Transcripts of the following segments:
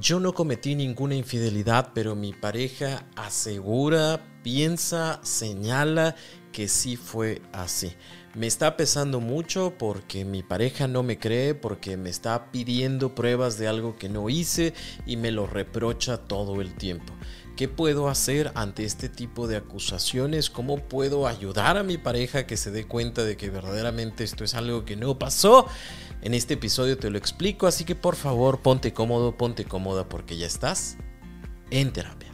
Yo no cometí ninguna infidelidad, pero mi pareja asegura, piensa, señala que sí fue así. Me está pesando mucho porque mi pareja no me cree, porque me está pidiendo pruebas de algo que no hice y me lo reprocha todo el tiempo. ¿Qué puedo hacer ante este tipo de acusaciones? ¿Cómo puedo ayudar a mi pareja que se dé cuenta de que verdaderamente esto es algo que no pasó? En este episodio te lo explico, así que por favor ponte cómodo, ponte cómoda porque ya estás en terapia.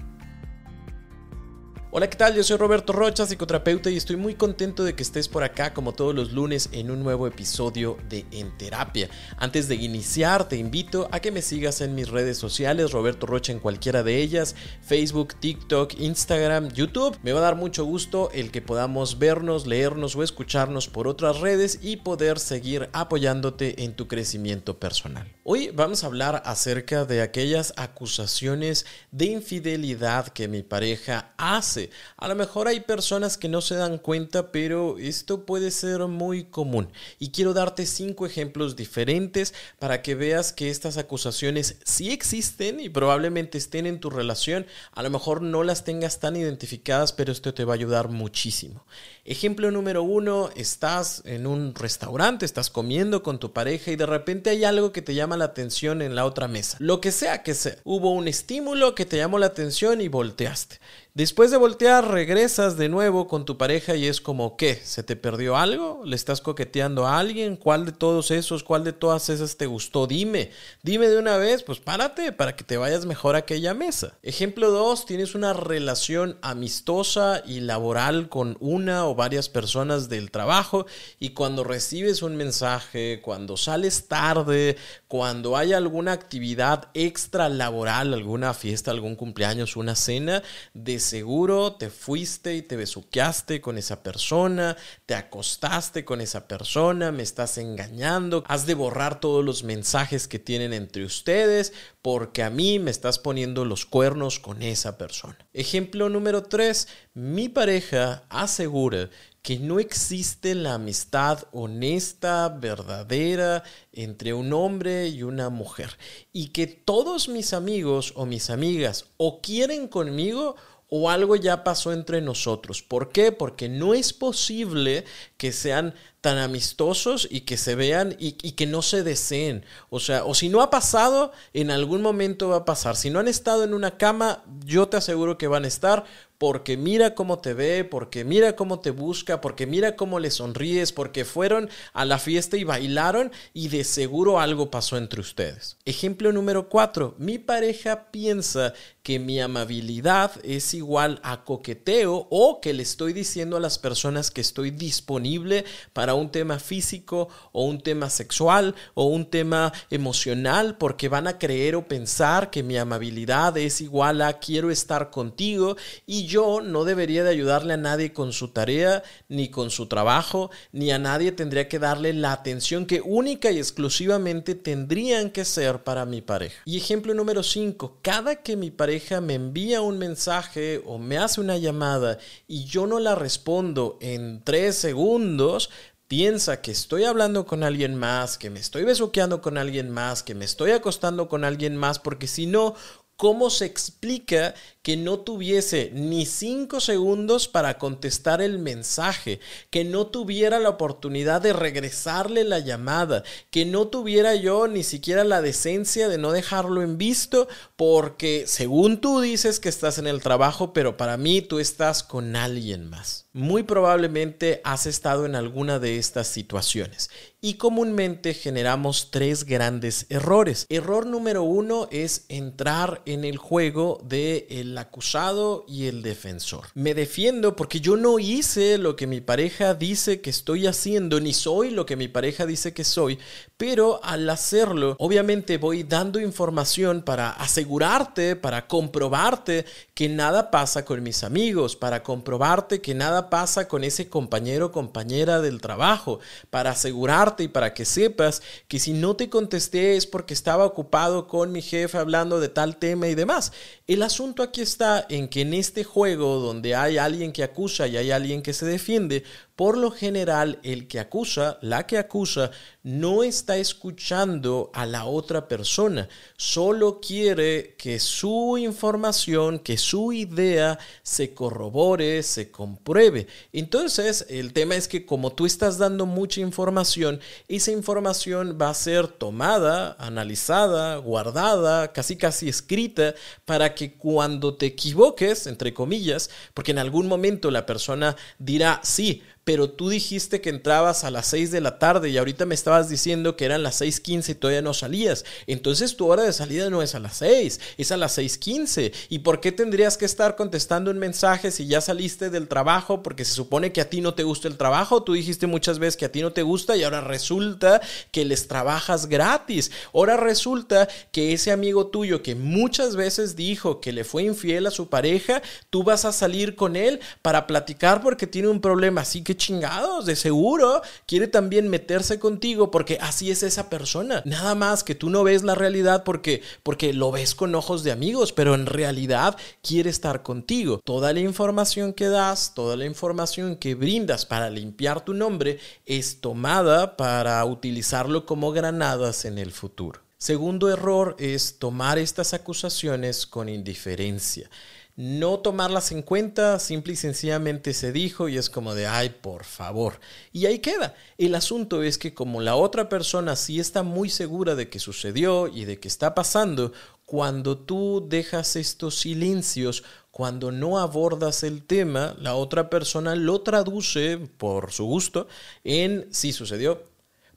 Hola, ¿qué tal? Yo soy Roberto Rocha, psicoterapeuta, y estoy muy contento de que estés por acá como todos los lunes en un nuevo episodio de En Terapia. Antes de iniciar, te invito a que me sigas en mis redes sociales, Roberto Rocha en cualquiera de ellas, Facebook, TikTok, Instagram, YouTube. Me va a dar mucho gusto el que podamos vernos, leernos o escucharnos por otras redes y poder seguir apoyándote en tu crecimiento personal. Hoy vamos a hablar acerca de aquellas acusaciones de infidelidad que mi pareja hace a lo mejor hay personas que no se dan cuenta, pero esto puede ser muy común. Y quiero darte cinco ejemplos diferentes para que veas que estas acusaciones sí existen y probablemente estén en tu relación. A lo mejor no las tengas tan identificadas, pero esto te va a ayudar muchísimo. Ejemplo número uno, estás en un restaurante, estás comiendo con tu pareja y de repente hay algo que te llama la atención en la otra mesa. Lo que sea que sea. Hubo un estímulo que te llamó la atención y volteaste. Después de voltear, regresas de nuevo con tu pareja y es como, ¿qué? ¿Se te perdió algo? ¿Le estás coqueteando a alguien? ¿Cuál de todos esos, cuál de todas esas te gustó? Dime, dime de una vez, pues párate para que te vayas mejor a aquella mesa. Ejemplo 2, tienes una relación amistosa y laboral con una o varias personas del trabajo y cuando recibes un mensaje, cuando sales tarde, cuando hay alguna actividad extra laboral, alguna fiesta, algún cumpleaños, una cena, de seguro te fuiste y te besuqueaste con esa persona, te acostaste con esa persona, me estás engañando, has de borrar todos los mensajes que tienen entre ustedes porque a mí me estás poniendo los cuernos con esa persona. Ejemplo número 3, mi pareja asegura que no existe la amistad honesta, verdadera, entre un hombre y una mujer. Y que todos mis amigos o mis amigas o quieren conmigo o algo ya pasó entre nosotros. ¿Por qué? Porque no es posible que sean tan amistosos y que se vean y, que no se deseen. O sea, o si no ha pasado, en algún momento va a pasar. Si no han estado en una cama, yo te aseguro que van a estar porque mira cómo te ve, porque mira cómo te busca, porque mira cómo le sonríes, porque fueron a la fiesta y bailaron y de seguro algo pasó entre ustedes. Ejemplo número 4. Mi pareja piensa que mi amabilidad es igual a coqueteo o que le estoy diciendo a las personas que estoy disponible para un tema físico o un tema sexual o un tema emocional porque van a creer o pensar que mi amabilidad es igual a quiero estar contigo y yo no debería de ayudarle a nadie con su tarea ni con su trabajo ni a nadie tendría que darle la atención que única y exclusivamente tendrían que ser para mi pareja. Y ejemplo número 5, cada que mi pareja me envía un mensaje o me hace una llamada y yo no la respondo en tres segundos, piensa que estoy hablando con alguien más, que me estoy besuqueando con alguien más, que me estoy acostando con alguien más, porque si no, ¿cómo se explica que no tuviese ni cinco segundos para contestar el mensaje, que no tuviera la oportunidad de regresarle la llamada, que no tuviera yo ni siquiera la decencia de no dejarlo en visto, porque según tú dices que estás en el trabajo, pero para mí tú estás con alguien más. Muy probablemente has estado en alguna de estas situaciones y comúnmente generamos tres grandes errores. Error número uno es entrar en el juego de el acusado y el defensor. Me defiendo porque yo no hice lo que mi pareja dice que estoy haciendo, ni soy lo que mi pareja dice que soy, pero al hacerlo, obviamente voy dando información para asegurarte, para comprobarte que nada pasa con mis amigos, para comprobarte que nada pasa con ese compañero o compañera del trabajo, para asegurarte y para que sepas que si no te contesté es porque estaba ocupado con mi jefe hablando de tal tema y demás. El asunto aquí está en que en este juego donde hay alguien que acusa y hay alguien que se defiende, por lo general el que acusa, la que acusa, no está escuchando a la otra persona, solo quiere que su información, que su idea se corrobore, se compruebe. Entonces, el tema es que como tú estás dando mucha información, esa información va a ser tomada, analizada, guardada, casi casi escrita, para que cuando te equivoques, entre comillas, porque en algún momento la persona dirá, sí, pero tú dijiste que entrabas a las 6 de la tarde y ahorita me estabas diciendo que eran las 6.15 y todavía no salías. Entonces tu hora de salida no es a las 6, es a las 6.15. ¿Y por qué tendrías que estar contestando un mensaje si ya saliste del trabajo? Porque se supone que a ti no te gusta el trabajo. Tú dijiste muchas veces que a ti no te gusta y ahora resulta que les trabajas gratis. Ahora resulta que ese amigo tuyo que muchas veces dijo que le fue infiel a su pareja, tú vas a salir con él para platicar porque tiene un problema. Así que chingados, de seguro quiere también meterse contigo porque así es esa persona. Nada más que tú no ves la realidad porque, porque lo ves con ojos de amigos, pero en realidad quiere estar contigo. Toda la información que das, toda la información que brindas para limpiar tu nombre es tomada para utilizarlo como granadas en el futuro. Segundo error es tomar estas acusaciones con indiferencia no tomarlas en cuenta, simple y sencillamente se dijo y es como de, ay, por favor. Y ahí queda. El asunto es que como la otra persona sí está muy segura de que sucedió y de que está pasando, cuando tú dejas estos silencios, cuando no abordas el tema, la otra persona lo traduce por su gusto en sí sucedió,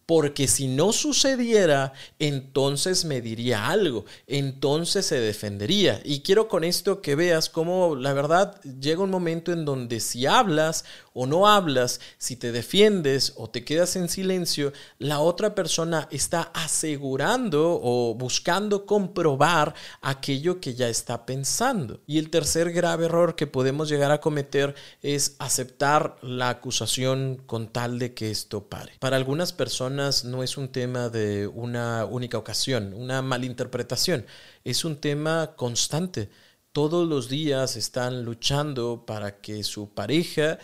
porque si no sucediera, entonces me diría algo, entonces se defendería. Y quiero con esto que veas cómo la verdad llega un momento en donde si hablas o no hablas, si te defiendes o te quedas en silencio, la otra persona está asegurando o buscando comprobar aquello que ya está pensando. Y el tercer grave error que podemos llegar a cometer es aceptar la acusación con tal de que esto pare. Para algunas personas no es un tema de una única ocasión, una malinterpretación, es un tema constante todos los días están luchando para que su pareja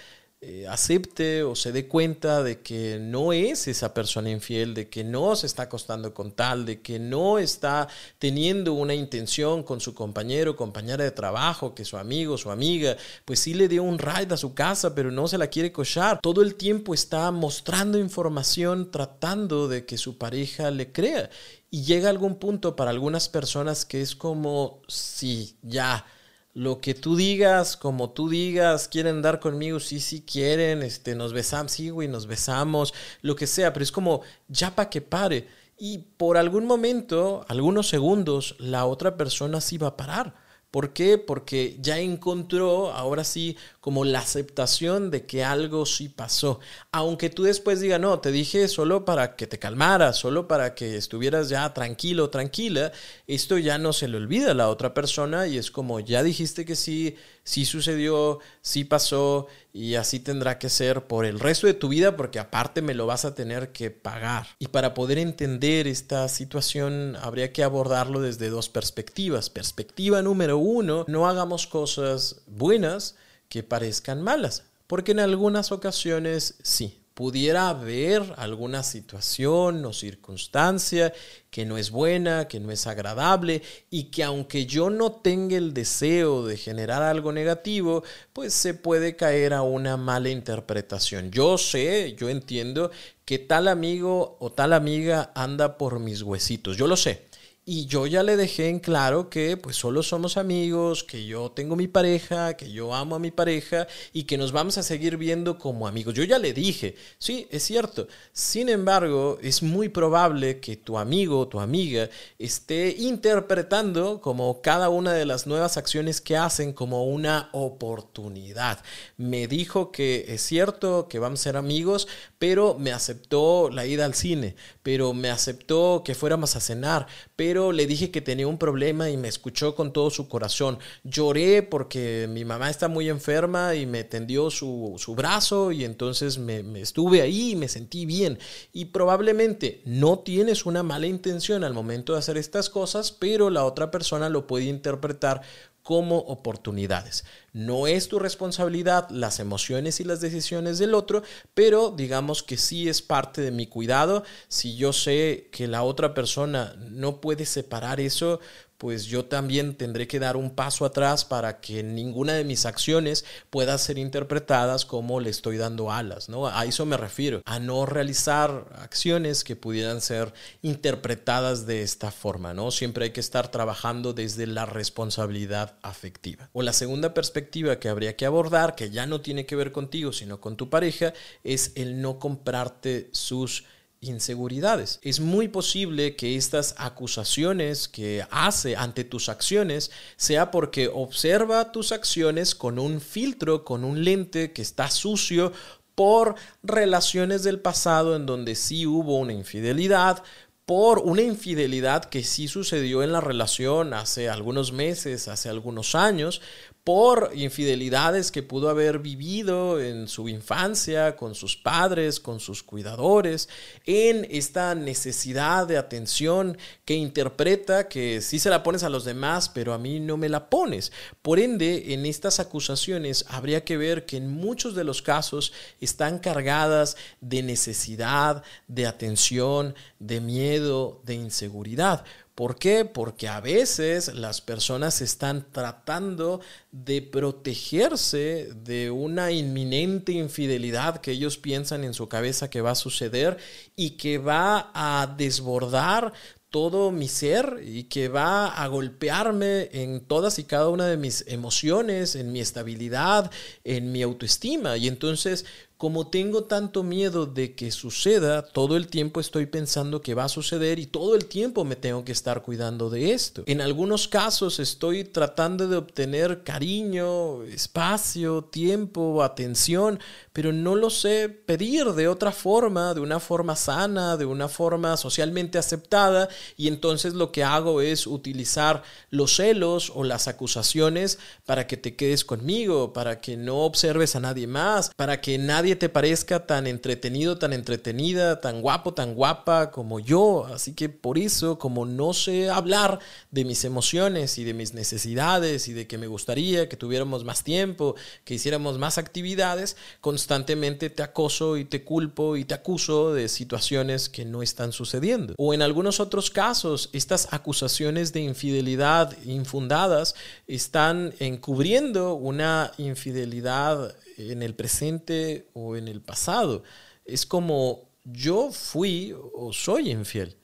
eh, acepte o se dé cuenta de que no es esa persona infiel, de que no se está acostando con tal, de que no está teniendo una intención con su compañero, compañera de trabajo, que su amigo, su amiga, pues sí le dio un ride a su casa, pero no se la quiere cochar. Todo el tiempo está mostrando información tratando de que su pareja le crea. Y llega algún punto para algunas personas que es como si ya lo que tú digas, como tú digas, quieren dar conmigo, sí, sí quieren, este, nos besamos, sí, güey, nos besamos, lo que sea, pero es como ya para que pare. Y por algún momento, algunos segundos, la otra persona sí va a parar. ¿Por qué? Porque ya encontró ahora sí como la aceptación de que algo sí pasó. Aunque tú después digas, no, te dije solo para que te calmaras, solo para que estuvieras ya tranquilo, tranquila, esto ya no se le olvida a la otra persona y es como, ya dijiste que sí, sí sucedió, sí pasó y así tendrá que ser por el resto de tu vida porque aparte me lo vas a tener que pagar. Y para poder entender esta situación habría que abordarlo desde dos perspectivas. Perspectiva número uno, no hagamos cosas buenas que parezcan malas, porque en algunas ocasiones sí, pudiera haber alguna situación o circunstancia que no es buena, que no es agradable y que aunque yo no tenga el deseo de generar algo negativo, pues se puede caer a una mala interpretación. Yo sé, yo entiendo que tal amigo o tal amiga anda por mis huesitos, yo lo sé. Y yo ya le dejé en claro que pues solo somos amigos, que yo tengo mi pareja, que yo amo a mi pareja y que nos vamos a seguir viendo como amigos. Yo ya le dije, sí, es cierto. Sin embargo, es muy probable que tu amigo o tu amiga esté interpretando como cada una de las nuevas acciones que hacen como una oportunidad. Me dijo que es cierto que vamos a ser amigos, pero me aceptó la ida al cine, pero me aceptó que fuéramos a cenar, le dije que tenía un problema y me escuchó con todo su corazón. Lloré porque mi mamá está muy enferma y me tendió su, su brazo y entonces me, me estuve ahí y me sentí bien. Y probablemente no tienes una mala intención al momento de hacer estas cosas, pero la otra persona lo puede interpretar como oportunidades. No es tu responsabilidad las emociones y las decisiones del otro, pero digamos que sí es parte de mi cuidado. Si yo sé que la otra persona no puede separar eso, pues yo también tendré que dar un paso atrás para que ninguna de mis acciones pueda ser interpretadas como le estoy dando alas, ¿no? A eso me refiero, a no realizar acciones que pudieran ser interpretadas de esta forma, ¿no? Siempre hay que estar trabajando desde la responsabilidad afectiva. O la segunda perspectiva que habría que abordar, que ya no tiene que ver contigo, sino con tu pareja, es el no comprarte sus inseguridades. Es muy posible que estas acusaciones que hace ante tus acciones sea porque observa tus acciones con un filtro, con un lente que está sucio por relaciones del pasado en donde sí hubo una infidelidad, por una infidelidad que sí sucedió en la relación hace algunos meses, hace algunos años, por infidelidades que pudo haber vivido en su infancia, con sus padres, con sus cuidadores, en esta necesidad de atención que interpreta que sí se la pones a los demás, pero a mí no me la pones. Por ende, en estas acusaciones habría que ver que en muchos de los casos están cargadas de necesidad, de atención, de miedo, de inseguridad. ¿Por qué? Porque a veces las personas están tratando de protegerse de una inminente infidelidad que ellos piensan en su cabeza que va a suceder y que va a desbordar todo mi ser y que va a golpearme en todas y cada una de mis emociones, en mi estabilidad, en mi autoestima. Y entonces como tengo tanto miedo de que suceda, todo el tiempo estoy pensando que va a suceder y todo el tiempo me tengo que estar cuidando de esto. En algunos casos estoy tratando de obtener cariño, espacio, tiempo, atención, pero no lo sé pedir de otra forma, de una forma sana, de una forma socialmente aceptada y entonces lo que hago es utilizar los celos o las acusaciones para que te quedes conmigo, para que no observes a nadie más, para que nadie te parezca tan entretenido, tan entretenida, tan guapo, tan guapa como yo. Así que por eso, como no sé hablar de mis emociones y de mis necesidades y de que me gustaría que tuviéramos más tiempo, que hiciéramos más actividades, constantemente te acoso y te culpo y te acuso de situaciones que no están sucediendo. O en algunos otros casos, estas acusaciones de infidelidad infundadas están encubriendo una infidelidad en el presente o en el pasado. Es como yo fui o soy infiel.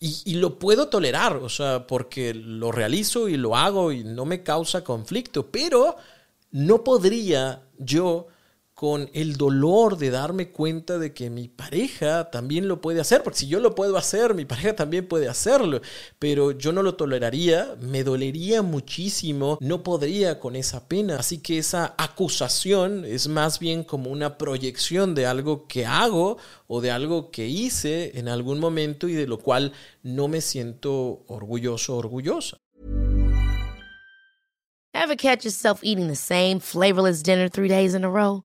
Y, lo puedo tolerar, o sea, porque lo realizo y lo hago y no me causa conflicto, pero no podría yo con el dolor de darme cuenta de que mi pareja también lo puede hacer, porque si yo lo puedo hacer, mi pareja también puede hacerlo, pero yo no lo toleraría, me dolería muchísimo, no podría con esa pena, así que esa acusación es más bien como una proyección de algo que hago o de algo que hice en algún momento y de lo cual no me siento orgulloso orgullosa. Ever catch yourself eating the same flavorless dinner three days in a row?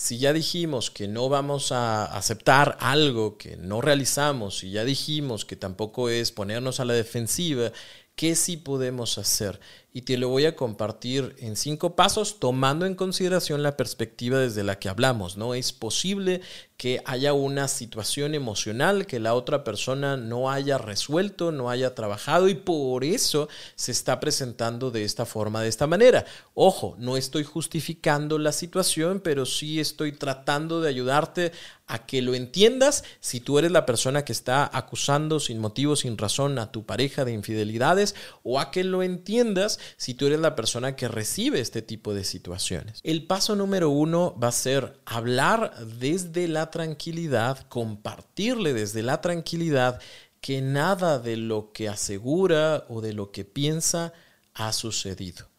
si ya dijimos que no vamos a aceptar algo que no realizamos, si ya dijimos que tampoco es ponernos a la defensiva, ¿qué sí podemos hacer? Y te lo voy a compartir en cinco pasos tomando en consideración la perspectiva desde la que hablamos, ¿no? Es posible que haya una situación emocional que la otra persona no haya resuelto, no haya trabajado y por eso se está presentando de esta forma, de esta manera. Ojo, no estoy justificando la situación, pero sí estoy tratando de ayudarte a que lo entiendas si tú eres la persona que está acusando sin motivo, sin razón a tu pareja de infidelidades o a que lo entiendas si tú eres la persona que recibe este tipo de situaciones. El paso número uno va a ser hablar desde la tranquilidad, compartirle desde la tranquilidad que nada de lo que asegura o de lo que piensa ha sucedido.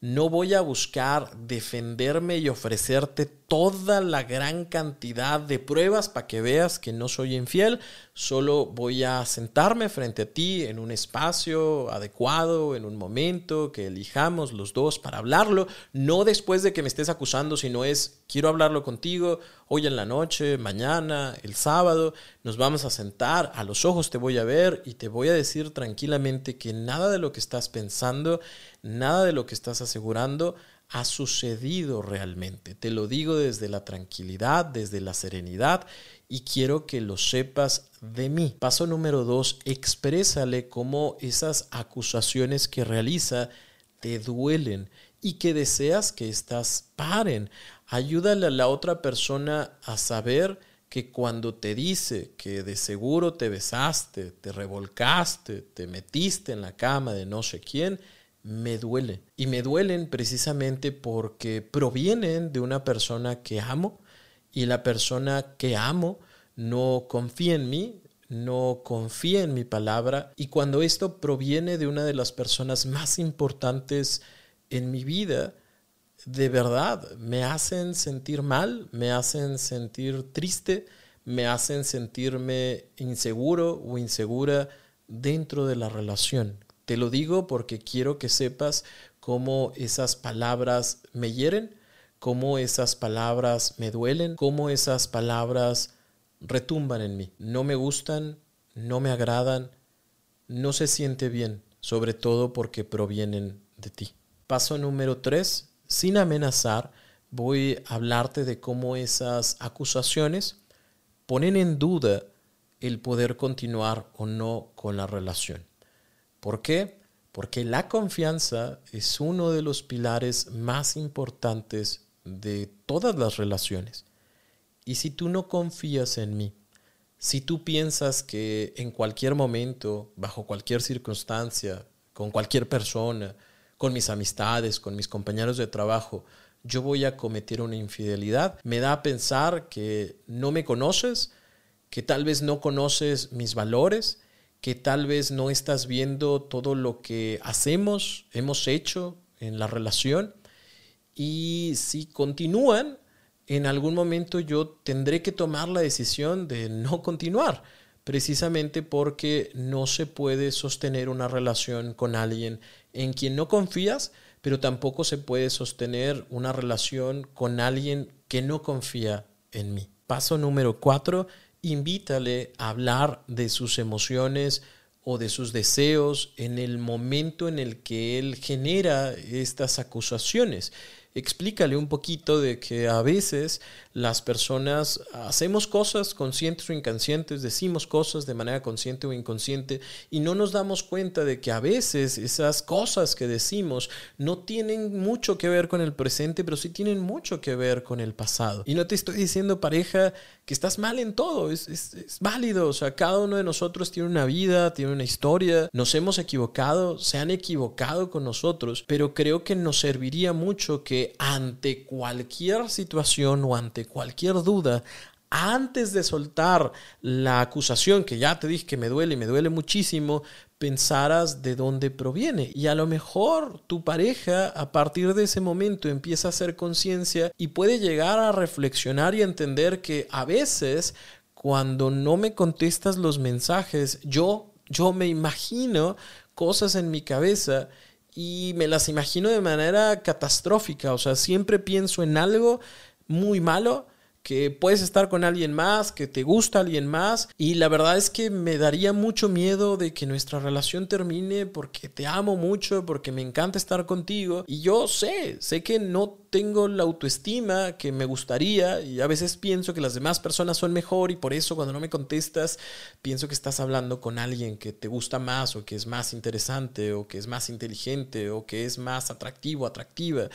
No voy a buscar defenderme y ofrecerte toda la gran cantidad de pruebas para que veas que no soy infiel. Solo voy a sentarme frente a ti en un espacio adecuado, en un momento que elijamos los dos para hablarlo. No después de que me estés acusando, sino es, quiero hablarlo contigo hoy en la noche, mañana, el sábado. Nos vamos a sentar, a los ojos te voy a ver y te voy a decir tranquilamente que nada de lo que estás pensando Nada de lo que estás asegurando ha sucedido realmente. Te lo digo desde la tranquilidad, desde la serenidad y quiero que lo sepas de mí. Paso número dos, exprésale cómo esas acusaciones que realiza te duelen y que deseas que estas paren. Ayúdale a la otra persona a saber que cuando te dice que de seguro te besaste, te revolcaste, te metiste en la cama de no sé quién, me duelen. Y me duelen precisamente porque provienen de una persona que amo y la persona que amo no confía en mí, no confía en mi palabra. Y cuando esto proviene de una de las personas más importantes en mi vida, de verdad me hacen sentir mal, me hacen sentir triste, me hacen sentirme inseguro o insegura dentro de la relación. Te lo digo porque quiero que sepas cómo esas palabras me hieren, cómo esas palabras me duelen, cómo esas palabras retumban en mí. No me gustan, no me agradan, no se siente bien, sobre todo porque provienen de ti. Paso número tres, sin amenazar, voy a hablarte de cómo esas acusaciones ponen en duda el poder continuar o no con la relación. ¿Por qué? Porque la confianza es uno de los pilares más importantes de todas las relaciones. Y si tú no confías en mí, si tú piensas que en cualquier momento, bajo cualquier circunstancia, con cualquier persona, con mis amistades, con mis compañeros de trabajo, yo voy a cometer una infidelidad, me da a pensar que no me conoces, que tal vez no conoces mis valores, que tal vez no estás viendo todo lo que hacemos, hemos hecho en la relación. Y si continúan, en algún momento yo tendré que tomar la decisión de no continuar, precisamente porque no se puede sostener una relación con alguien en quien no confías, pero tampoco se puede sostener una relación con alguien que no confía en mí. Paso número cuatro, invítale a hablar de sus emociones o de sus deseos en el momento en el que él genera estas acusaciones explícale un poquito de que a veces las personas hacemos cosas conscientes o inconscientes, decimos cosas de manera consciente o inconsciente y no nos damos cuenta de que a veces esas cosas que decimos no tienen mucho que ver con el presente, pero sí tienen mucho que ver con el pasado. Y no te estoy diciendo, pareja, que estás mal en todo, es, válido, o sea, cada uno de nosotros tiene una vida, tiene una historia, nos hemos equivocado, se han equivocado con nosotros, pero creo que nos serviría mucho que ante cualquier situación o ante cualquier duda, antes de soltar la acusación, que ya te dije que me duele y me duele muchísimo, pensaras de dónde proviene. Y a lo mejor tu pareja a partir de ese momento empieza a hacer conciencia y puede llegar a reflexionar y entender que a veces cuando no me contestas los mensajes, yo, yo me imagino cosas en mi cabeza y me las imagino de manera catastrófica, o sea, siempre pienso en algo muy malo que puedes estar con alguien más, que te gusta alguien más y la verdad es que me daría mucho miedo de que nuestra relación termine porque te amo mucho, porque me encanta estar contigo y yo sé, sé que no tengo la autoestima que me gustaría y a veces pienso que las demás personas son mejor y por eso cuando no me contestas pienso que estás hablando con alguien que te gusta más o que es más interesante o que es más inteligente o que es más atractivo, atractiva.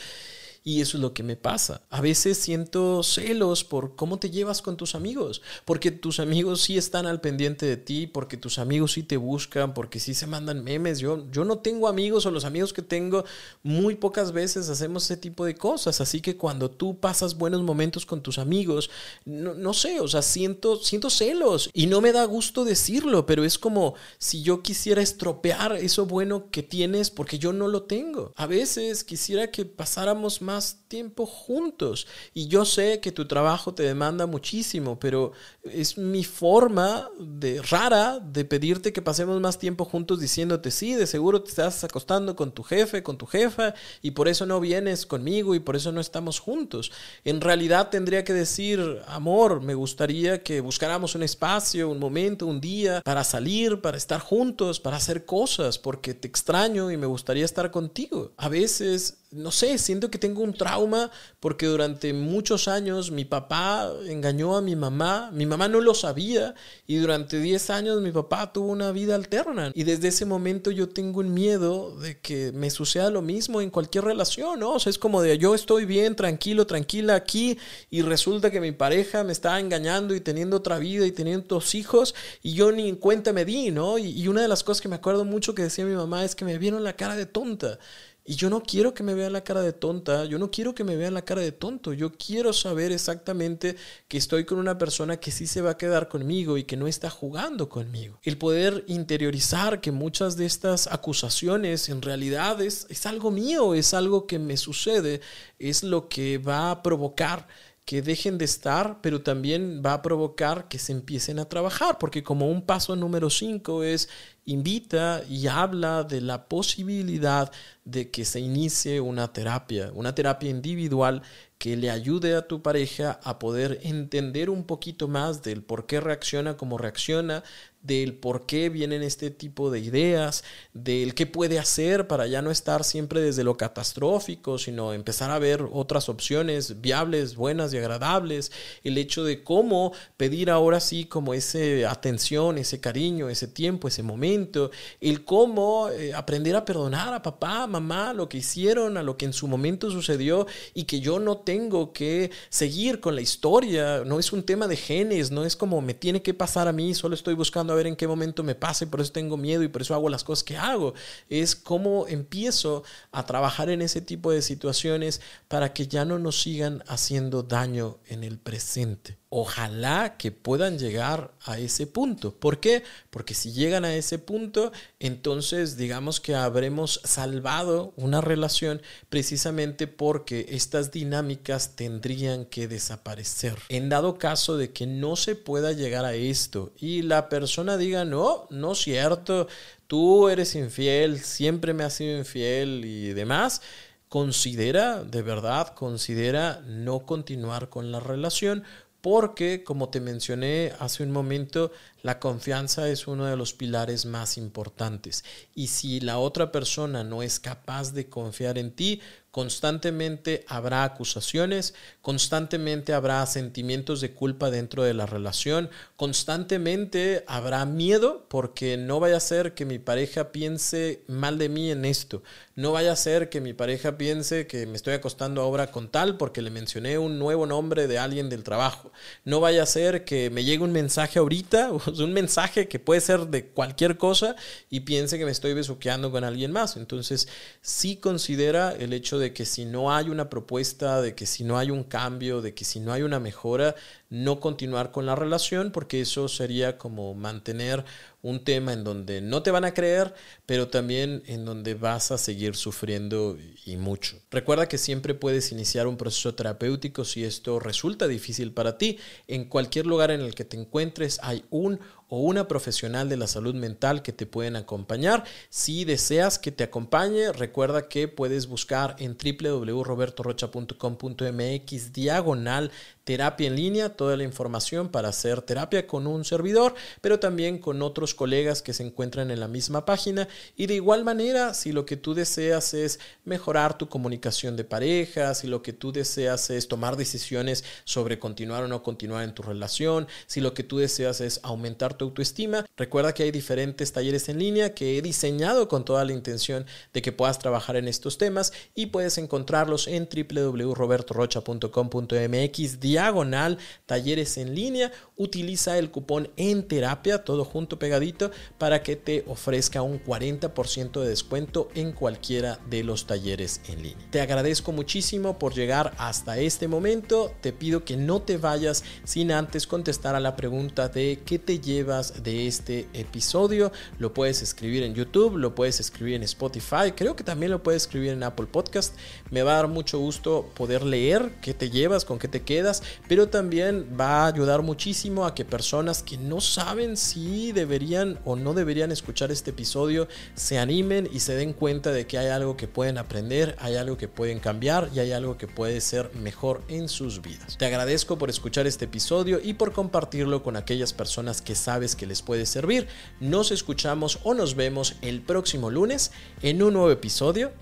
Y eso es lo que me pasa. A veces siento celos por cómo te llevas con tus amigos, porque tus amigos sí están al pendiente de ti, porque tus amigos sí te buscan, porque sí se mandan memes. Yo, yo no tengo amigos o los amigos que tengo muy pocas veces hacemos ese tipo de cosas. Así que cuando tú pasas buenos momentos con tus amigos, no, no sé, o sea, siento, siento celos y no me da gusto decirlo, pero es como si yo quisiera estropear eso bueno que tienes porque yo no lo tengo. A veces quisiera que pasáramos más tiempo juntos. Y yo sé que tu trabajo te demanda muchísimo, pero es mi forma de rara de pedirte que pasemos más tiempo juntos diciéndote, sí, de seguro te estás acostando con tu jefe, con tu jefa, y por eso no vienes conmigo y por eso no estamos juntos. En realidad tendría que decir, amor, me gustaría que buscáramos un espacio, un momento, un día para salir, para estar juntos, para hacer cosas, porque te extraño y me gustaría estar contigo. A veces no sé, siento que tengo un trauma porque durante muchos años mi papá engañó a mi mamá, mi mamá no lo sabía y durante 10 años mi papá tuvo una vida alterna y desde ese momento yo tengo un miedo de que me suceda lo mismo en cualquier relación, ¿no? O sea, es como de yo estoy bien, tranquilo, tranquila aquí y resulta que mi pareja me está engañando y teniendo otra vida y teniendo dos hijos y yo ni en cuenta me di, ¿no? Y, y una de las cosas que me acuerdo mucho que decía mi mamá es que me vieron la cara de tonta. Y yo no quiero que me vean la cara de tonta, yo no quiero que me vean la cara de tonto, yo quiero saber exactamente que estoy con una persona que sí se va a quedar conmigo y que no está jugando conmigo. El poder interiorizar que muchas de estas acusaciones en realidad es, es algo mío, es algo que me sucede, es lo que va a provocar que dejen de estar, pero también va a provocar que se empiecen a trabajar, porque como un paso número 5 es invita y habla de la posibilidad de que se inicie una terapia, una terapia individual que le ayude a tu pareja a poder entender un poquito más del por qué reacciona como reacciona, del por qué vienen este tipo de ideas, del qué puede hacer para ya no estar siempre desde lo catastrófico, sino empezar a ver otras opciones viables, buenas y agradables, el hecho de cómo pedir ahora sí como ese atención, ese cariño, ese tiempo, ese momento, el cómo eh, aprender a perdonar a papá, mamá, lo que hicieron, a lo que en su momento sucedió y que yo no tengo que seguir con la historia, no es un tema de genes, no es como me tiene que pasar a mí, solo estoy buscando a ver en qué momento me pasa y por eso tengo miedo y por eso hago las cosas que hago. Es cómo empiezo a trabajar en ese tipo de situaciones para que ya no nos sigan haciendo daño en el presente. Ojalá que puedan llegar a ese punto. ¿Por qué? Porque si llegan a ese punto, entonces digamos que habremos salvado una relación precisamente porque estas dinámicas tendrían que desaparecer. En dado caso de que no se pueda llegar a esto y la persona diga, no, no es cierto, tú eres infiel, siempre me has sido infiel y demás, considera, de verdad, considera no continuar con la relación porque, como te mencioné hace un momento, la confianza es uno de los pilares más importantes. Y si la otra persona no es capaz de confiar en ti, constantemente habrá acusaciones, constantemente habrá sentimientos de culpa dentro de la relación, constantemente habrá miedo porque no vaya a ser que mi pareja piense mal de mí en esto, no vaya a ser que mi pareja piense que me estoy acostando ahora con tal porque le mencioné un nuevo nombre de alguien del trabajo, no vaya a ser que me llegue un mensaje ahorita, un mensaje que puede ser de cualquier cosa y piense que me estoy besuqueando con alguien más. Entonces, sí considera el hecho de de que si no hay una propuesta, de que si no hay un cambio, de que si no hay una mejora, no continuar con la relación, porque eso sería como mantener un tema en donde no te van a creer, pero también en donde vas a seguir sufriendo y mucho. Recuerda que siempre puedes iniciar un proceso terapéutico si esto resulta difícil para ti. En cualquier lugar en el que te encuentres hay un o una profesional de la salud mental que te pueden acompañar. Si deseas que te acompañe, recuerda que puedes buscar en www.robertorocha.com.mx diagonal terapia en línea, toda la información para hacer terapia con un servidor, pero también con otros colegas que se encuentran en la misma página. Y de igual manera, si lo que tú deseas es mejorar tu comunicación de pareja, si lo que tú deseas es tomar decisiones sobre continuar o no continuar en tu relación, si lo que tú deseas es aumentar tu autoestima, recuerda que hay diferentes talleres en línea que he diseñado con toda la intención de que puedas trabajar en estos temas y puedes encontrarlos en www.robertorocha.com.mx diagonal talleres en línea. Utiliza el cupón en terapia, todo junto pegadito, para que te ofrezca un 40% de descuento en cualquiera de los talleres en línea. Te agradezco muchísimo por llegar hasta este momento. Te pido que no te vayas sin antes contestar a la pregunta de qué te llevas de este episodio. Lo puedes escribir en YouTube, lo puedes escribir en Spotify, creo que también lo puedes escribir en Apple Podcast. Me va a dar mucho gusto poder leer qué te llevas, con qué te quedas pero también va a ayudar muchísimo a que personas que no saben si deberían o no deberían escuchar este episodio se animen y se den cuenta de que hay algo que pueden aprender, hay algo que pueden cambiar y hay algo que puede ser mejor en sus vidas. Te agradezco por escuchar este episodio y por compartirlo con aquellas personas que sabes que les puede servir. Nos escuchamos o nos vemos el próximo lunes en un nuevo episodio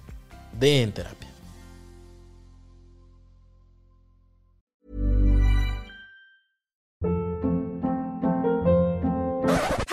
de En Terapia.